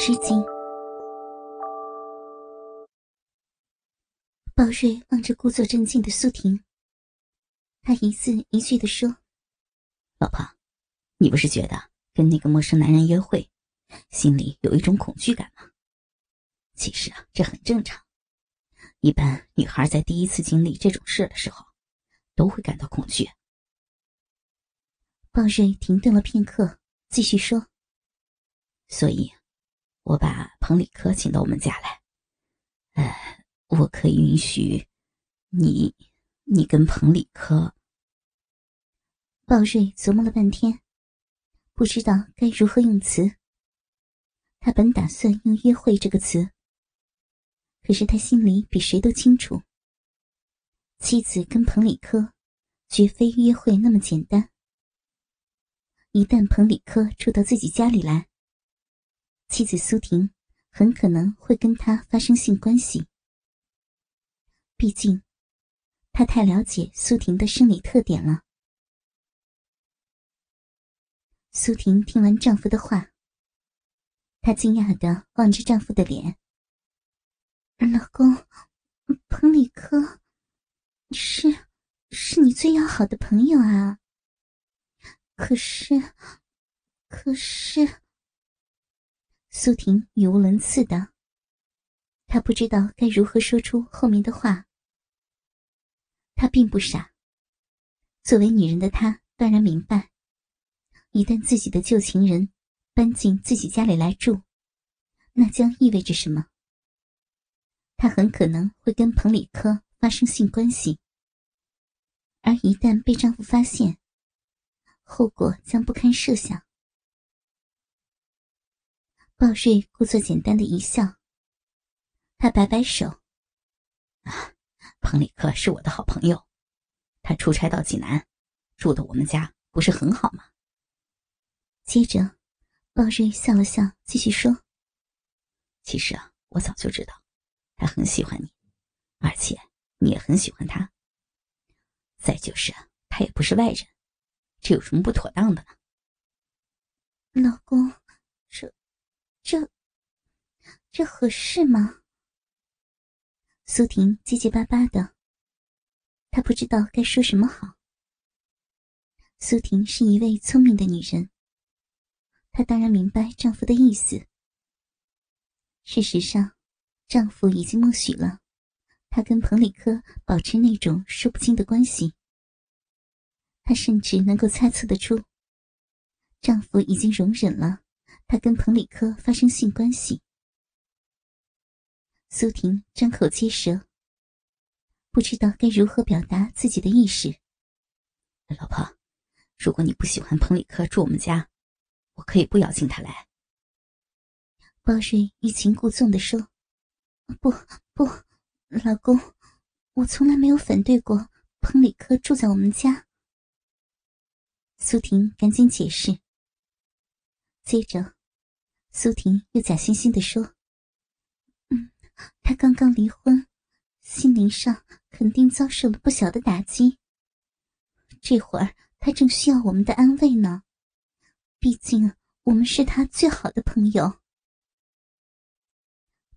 诗经。鲍瑞望着故作镇静的苏婷，他一字一句的说：“老婆，你不是觉得跟那个陌生男人约会，心里有一种恐惧感吗？其实啊，这很正常。一般女孩在第一次经历这种事的时候，都会感到恐惧。”鲍瑞停顿了片刻，继续说：“所以，我把彭里科请到我们家来。呃，我可以允许你，你跟彭里科。”鲍瑞琢磨了半天，不知道该如何用词。他本打算用“约会”这个词，可是他心里比谁都清楚，妻子跟彭里科绝非约会那么简单。一旦彭里科住到自己家里来，妻子苏婷很可能会跟他发生性关系。毕竟，他太了解苏婷的生理特点了。苏婷听完丈夫的话，她惊讶的望着丈夫的脸：“老公，彭里科是是你最要好的朋友啊。”可是，可是，苏婷语无伦次的，她不知道该如何说出后面的话。她并不傻，作为女人的她断然明白，一旦自己的旧情人搬进自己家里来住，那将意味着什么？她很可能会跟彭里科发生性关系，而一旦被丈夫发现，后果将不堪设想。鲍瑞故作简单的一笑，他摆摆手：“啊，彭里克是我的好朋友，他出差到济南，住的我们家不是很好吗？”接着，鲍瑞笑了笑，继续说：“其实啊，我早就知道，他很喜欢你，而且你也很喜欢他。再就是啊，他也不是外人。”这有什么不妥当的呢？老公，这、这合适吗？苏婷结结巴巴的，她不知道该说什么好。苏婷是一位聪明的女人，她当然明白丈夫的意思。事实上，丈夫已经默许了她跟彭里科保持那种说不清的关系。她甚至能够猜测得出，丈夫已经容忍了他跟彭里科发生性关系。苏婷张口结舌，不知道该如何表达自己的意识。老婆，如果你不喜欢彭里科住我们家，我可以不邀请他来。包瑞欲擒故纵地说：“不不，老公，我从来没有反对过彭里科住在我们家。”苏婷赶紧解释。接着，苏婷又假惺惺的说：“嗯，他刚刚离婚，心灵上肯定遭受了不小的打击。这会儿他正需要我们的安慰呢，毕竟我们是他最好的朋友。”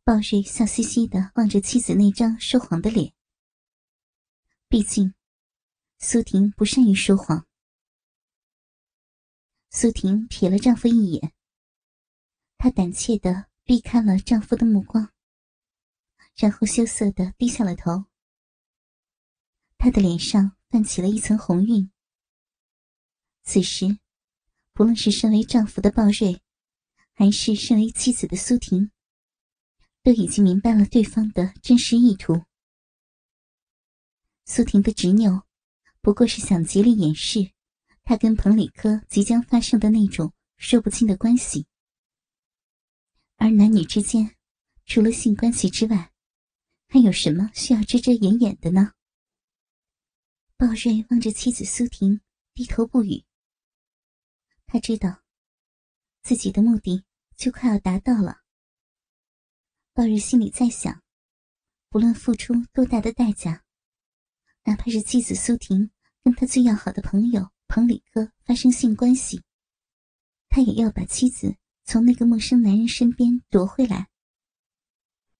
鲍瑞笑嘻嘻的望着妻子那张说谎的脸。毕竟，苏婷不善于说谎。苏婷瞥了丈夫一眼，她胆怯的避开了丈夫的目光，然后羞涩的低下了头。她的脸上泛起了一层红晕。此时，不论是身为丈夫的鲍瑞，还是身为妻子的苏婷，都已经明白了对方的真实意图。苏婷的执拗，不过是想极力掩饰。她跟彭里科即将发生的那种说不清的关系，而男女之间，除了性关系之外，还有什么需要遮遮掩掩的呢？鲍瑞望着妻子苏婷，低头不语。他知道，自己的目的就快要达到了。鲍瑞心里在想，不论付出多大的代价，哪怕是妻子苏婷跟他最要好的朋友。彭里哥发生性关系，他也要把妻子从那个陌生男人身边夺回来。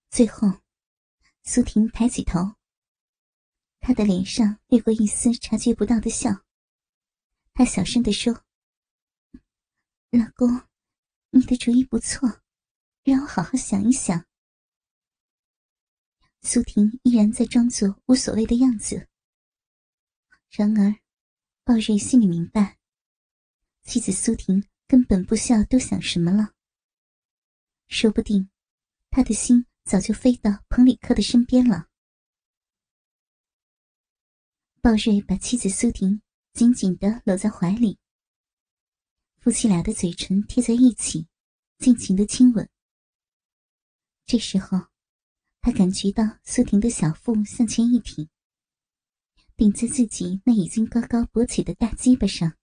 最后，苏婷抬起头，她的脸上掠过一丝察觉不到的笑。她小声地说：“老公，你的主意不错，让我好好想一想。”苏婷依然在装作无所谓的样子。然而，鲍瑞心里明白，妻子苏婷根本不需要多想什么了。说不定，他的心早就飞到彭里克的身边了。鲍瑞把妻子苏婷紧紧的搂在怀里，夫妻俩的嘴唇贴在一起，尽情的亲吻。这时候。他感觉到苏婷的小腹向前一挺，顶在自己那已经高高勃起的大鸡巴上。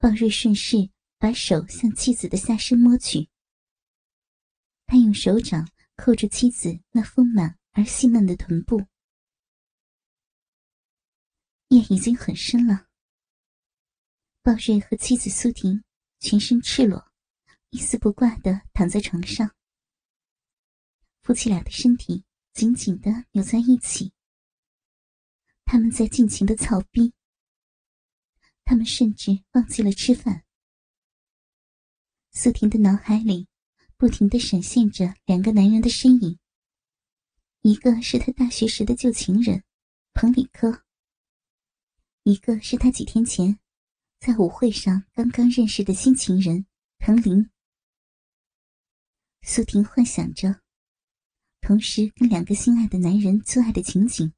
鲍瑞顺势把手向妻子的下身摸去，他用手掌扣住妻子那丰满而细嫩的臀部，夜已经很深了。鲍瑞和妻子苏婷全身赤裸，一丝不挂的躺在床上。夫妻俩的身体紧紧的扭在一起，他们在尽情的操逼。他们甚至忘记了吃饭。苏婷的脑海里不停的闪现着两个男人的身影，一个是他大学时的旧情人彭里科，一个是他几天前在舞会上刚刚认识的新情人彭林。苏婷幻想着。同时跟两个心爱的男人做爱的情景，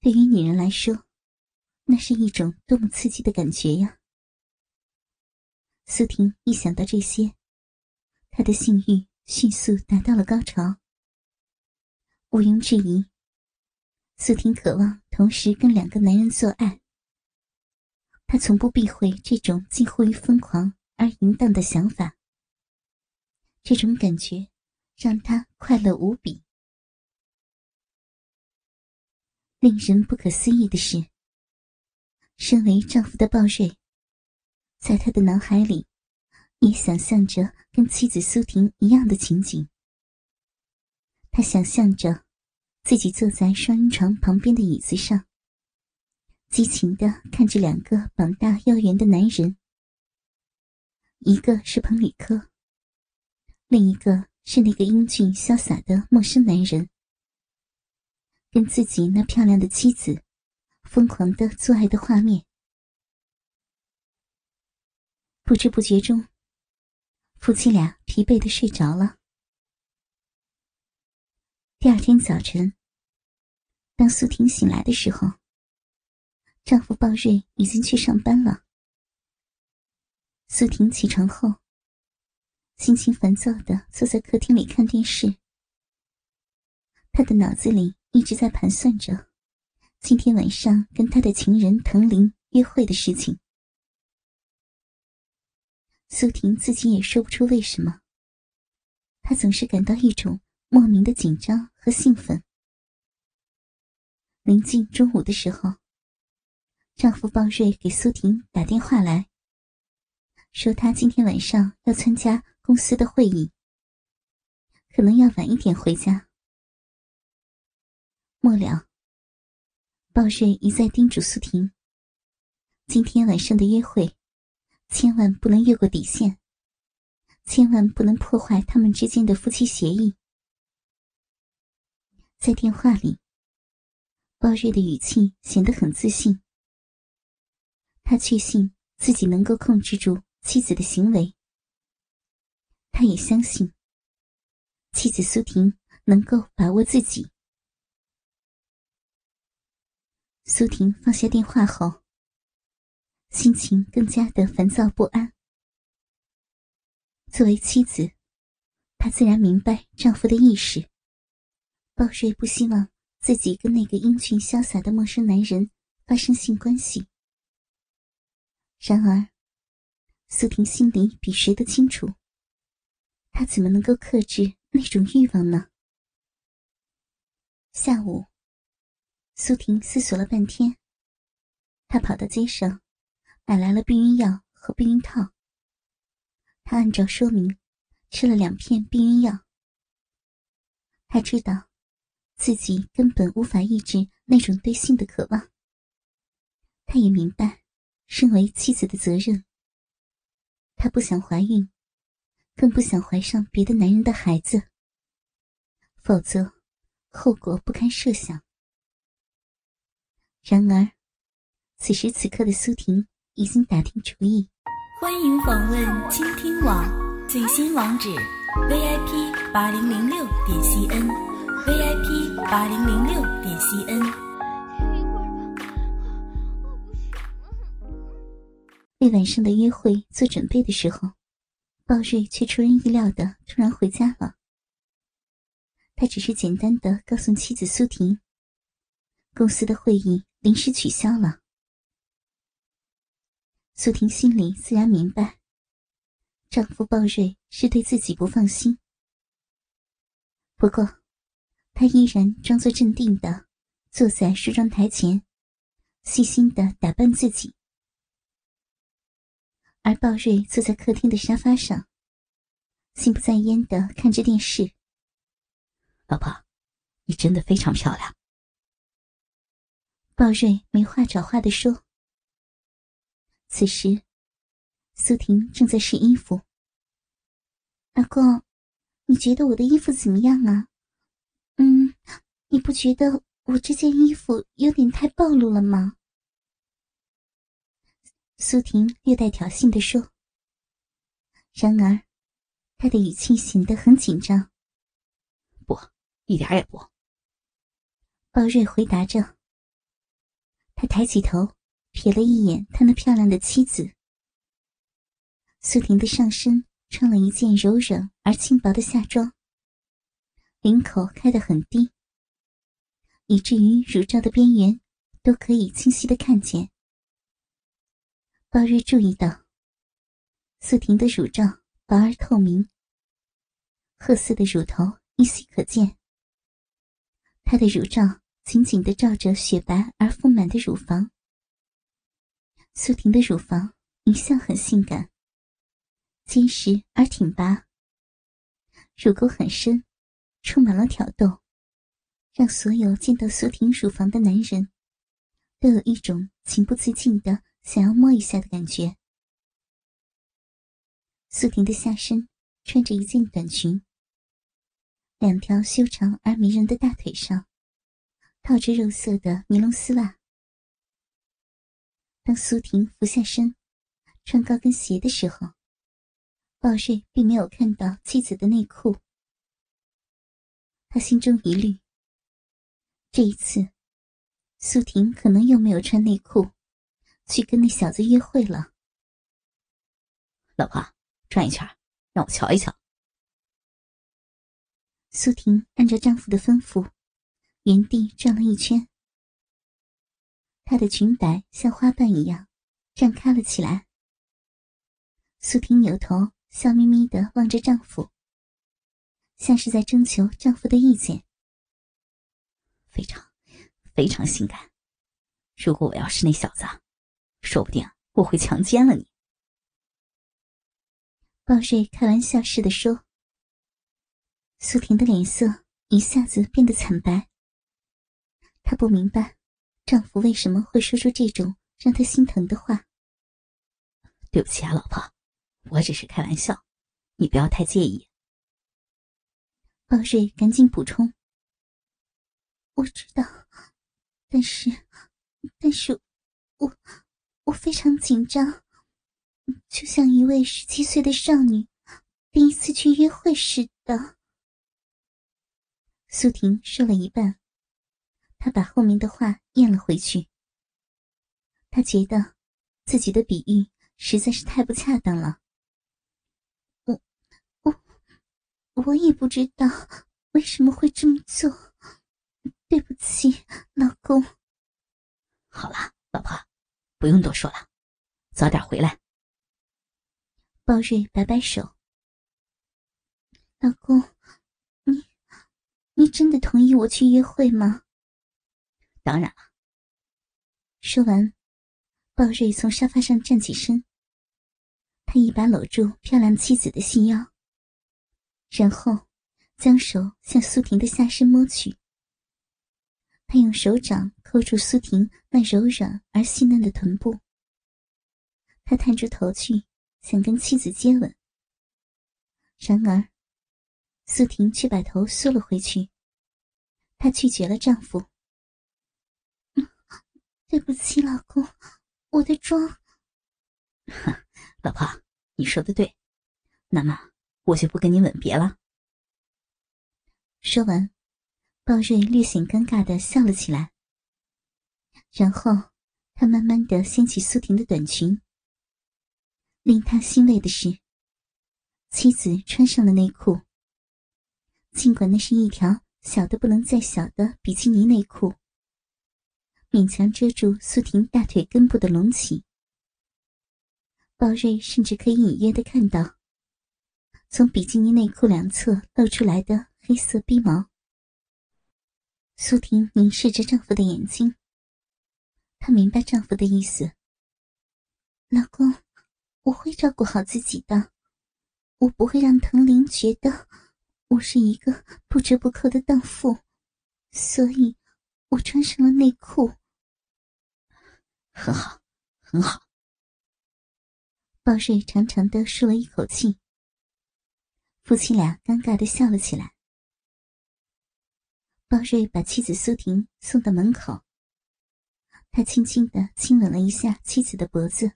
对于女人来说，那是一种多么刺激的感觉呀！苏婷一想到这些，她的性欲迅速达到了高潮。毋庸置疑，苏婷渴望同时跟两个男人做爱。她从不避讳这种近乎于疯狂而淫荡的想法，这种感觉。让她快乐无比。令人不可思议的是，身为丈夫的鲍瑞，在他的脑海里也想象着跟妻子苏婷一样的情景。他想象着自己坐在双人床旁边的椅子上，激情的看着两个膀大腰圆的男人，一个是彭里科，另一个。是那个英俊潇洒的陌生男人，跟自己那漂亮的妻子疯狂的做爱的画面。不知不觉中，夫妻俩疲惫的睡着了。第二天早晨，当苏婷醒来的时候，丈夫鲍瑞已经去上班了。苏婷起床后。心情烦躁的坐在客厅里看电视，他的脑子里一直在盘算着今天晚上跟他的情人藤林约会的事情。苏婷自己也说不出为什么，她总是感到一种莫名的紧张和兴奋。临近中午的时候，丈夫鲍瑞给苏婷打电话来说，他今天晚上要参加。公司的会议可能要晚一点回家。末了，鲍瑞一再叮嘱苏婷：“今天晚上的约会，千万不能越过底线，千万不能破坏他们之间的夫妻协议。”在电话里，鲍瑞的语气显得很自信，他确信自己能够控制住妻子的行为。他也相信妻子苏婷能够把握自己。苏婷放下电话后，心情更加的烦躁不安。作为妻子，她自然明白丈夫的意识。鲍瑞不希望自己跟那个英俊潇洒的陌生男人发生性关系。然而，苏婷心里比谁都清楚。她怎么能够克制那种欲望呢？下午，苏婷思索了半天，她跑到街上，买来了避孕药和避孕套。她按照说明吃了两片避孕药。她知道自己根本无法抑制那种对性的渴望。她也明白，身为妻子的责任。她不想怀孕，更不想怀上别的男人的孩子，否则后果不堪设想。然而，此时此刻的苏婷已经打定主意。欢迎访问倾听网最新网址：vip 八零零六点 cn，vip 八零零六点 cn。为晚上的约会做准备的时候，鲍瑞却出人意料的突然回家了。他只是简单的告诉妻子苏婷，公司的会议临时取消了。苏婷心里自然明白，丈夫鲍瑞是对自己不放心。不过，她依然装作镇定的坐在梳妆台前，细心的打扮自己。而鲍瑞坐在客厅的沙发上，心不在焉的看着电视。老婆，你真的非常漂亮。鲍瑞没话找话的说。此时，苏婷正在试衣服。阿公，你觉得我的衣服怎么样啊？嗯，你不觉得我这件衣服有点太暴露了吗？苏婷略带挑衅的说：“然而，她的语气显得很紧张。不，一点也不。”鲍瑞回答着。他抬起头，瞥了一眼他那漂亮的妻子。苏婷的上身穿了一件柔软而轻薄的夏装，领口开得很低，以至于乳罩的边缘都可以清晰的看见。鲍瑞注意到，苏婷的乳罩薄而透明，褐色的乳头依稀可见。她的乳罩紧紧的罩着雪白而丰满的乳房。苏婷的乳房一向很性感，坚实而挺拔，乳沟很深，充满了挑逗，让所有见到苏婷乳房的男人，都有一种情不自禁的。想要摸一下的感觉。苏婷的下身穿着一件短裙，两条修长而迷人的大腿上套着肉色的尼龙丝袜。当苏婷俯下身穿高跟鞋的时候，鲍瑞并没有看到妻子的内裤。他心中疑虑，这一次苏婷可能又没有穿内裤。去跟那小子约会了，老婆，转一圈，让我瞧一瞧。苏婷按照丈夫的吩咐，原地转了一圈，她的裙摆像花瓣一样绽开了起来。苏婷扭头，笑眯眯的望着丈夫，像是在征求丈夫的意见。非常，非常性感。如果我要是那小子。说不定我会强奸了你。”鲍瑞开玩笑似的说。苏婷的脸色一下子变得惨白。她不明白，丈夫为什么会说出这种让她心疼的话。对不起啊，老婆，我只是开玩笑，你不要太介意。鲍瑞赶紧补充：“我知道，但是，但是，我……”我非常紧张，就像一位十七岁的少女第一次去约会似的。苏婷说了一半，她把后面的话咽了回去。他觉得自己的比喻实在是太不恰当了。我、我、我也不知道为什么会这么做，对不起，老公。好了，老婆。不用多说了，早点回来。包瑞摆摆手：“老公，你你真的同意我去约会吗？”“当然了。”说完，鲍瑞从沙发上站起身，他一把搂住漂亮妻子的细腰，然后将手向苏婷的下身摸去。他用手掌扣住苏婷那柔软而细嫩的臀部。他探出头去，想跟妻子接吻，然而苏婷却把头缩了回去。她拒绝了丈夫。对不起，老公，我的妆。老婆，你说的对，那么我就不跟你吻别了。说完，鲍瑞略显尴尬的笑了起来。然后他慢慢的掀起苏婷的短裙。令他欣慰的是，妻子穿上了内裤。尽管那是一条小的不能再小的比基尼内裤。勉强遮住苏婷大腿根部的隆起，鲍瑞甚至可以隐约的看到，从比基尼内裤两侧露出来的黑色逼毛。苏婷凝视着丈夫的眼睛，她明白丈夫的意思：“老公，我会照顾好自己的，我不会让藤林觉得我是一个不折不扣的荡妇，所以我穿上了内裤。”很好，很好。鲍瑞长长的舒了一口气。夫妻俩尴尬的笑了起来。鲍瑞把妻子苏婷送到门口，他轻轻的亲吻了一下妻子的脖子。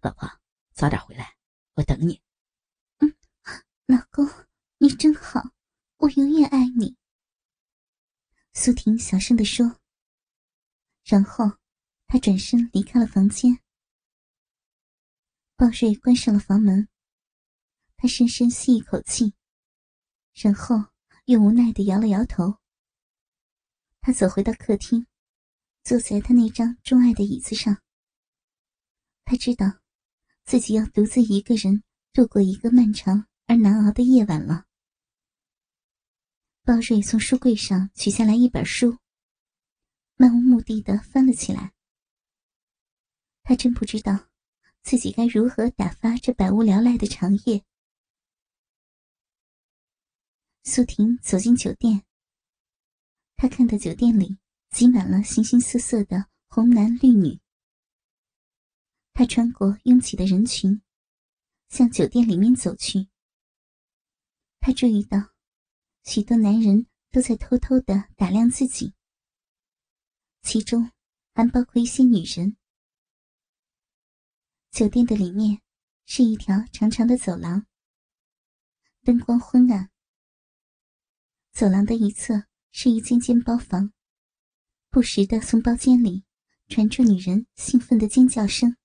老婆，早点回来，我等你。嗯，老公，你真好，我永远爱你。苏婷小声的说，然后。他转身离开了房间，鲍瑞关上了房门。他深深吸一口气，然后又无奈的摇了摇头。他走回到客厅，坐在他那张钟爱的椅子上。他知道，自己要独自一个人度过一个漫长而难熬的夜晚了。鲍瑞从书柜上取下来一本书，漫无目的的翻了起来。他真不知道自己该如何打发这百无聊赖的长夜。苏婷走进酒店，她看到酒店里挤满了形形色色的红男绿女。她穿过拥挤的人群，向酒店里面走去。她注意到，许多男人都在偷偷的打量自己，其中还包括一些女人。酒店的里面是一条长长的走廊，灯光昏暗。走廊的一侧是一间间包房，不时的从包间里传出女人兴奋的尖叫声。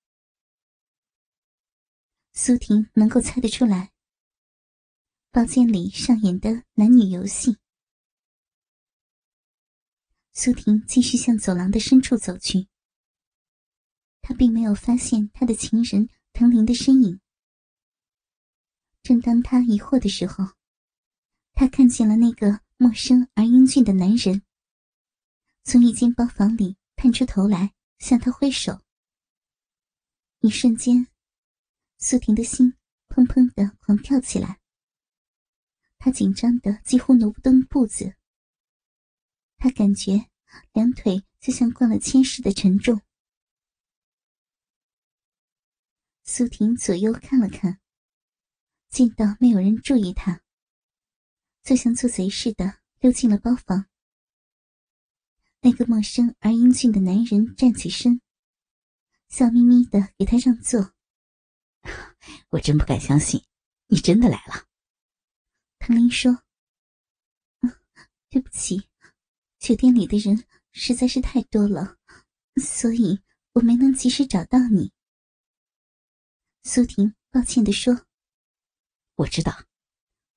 苏婷能够猜得出来，包间里上演的男女游戏。苏婷继续向走廊的深处走去。他并没有发现他的情人藤林的身影。正当他疑惑的时候，他看见了那个陌生而英俊的男人，从一间包房里探出头来向他挥手。一瞬间，苏婷的心砰砰的狂跳起来。她紧张的几乎挪不动步子。她感觉两腿就像灌了铅似的沉重。苏婷左右看了看，见到没有人注意她，就像做贼似的溜进了包房。那个陌生而英俊的男人站起身，笑眯眯的给他让座。我真不敢相信，你真的来了。唐林说：“对不起，酒店里的人实在是太多了，所以我没能及时找到你。”苏婷抱歉的说：“我知道，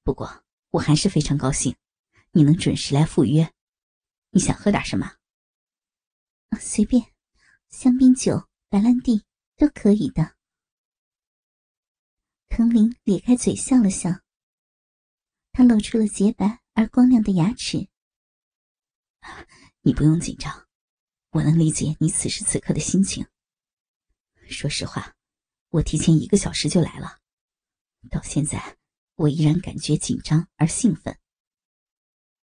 不过我还是非常高兴，你能准时来赴约。你想喝点什么？随便，香槟酒、白兰地都可以的。”藤林咧开嘴笑了笑，他露出了洁白而光亮的牙齿。你不用紧张，我能理解你此时此刻的心情。说实话。我提前一个小时就来了，到现在我依然感觉紧张而兴奋。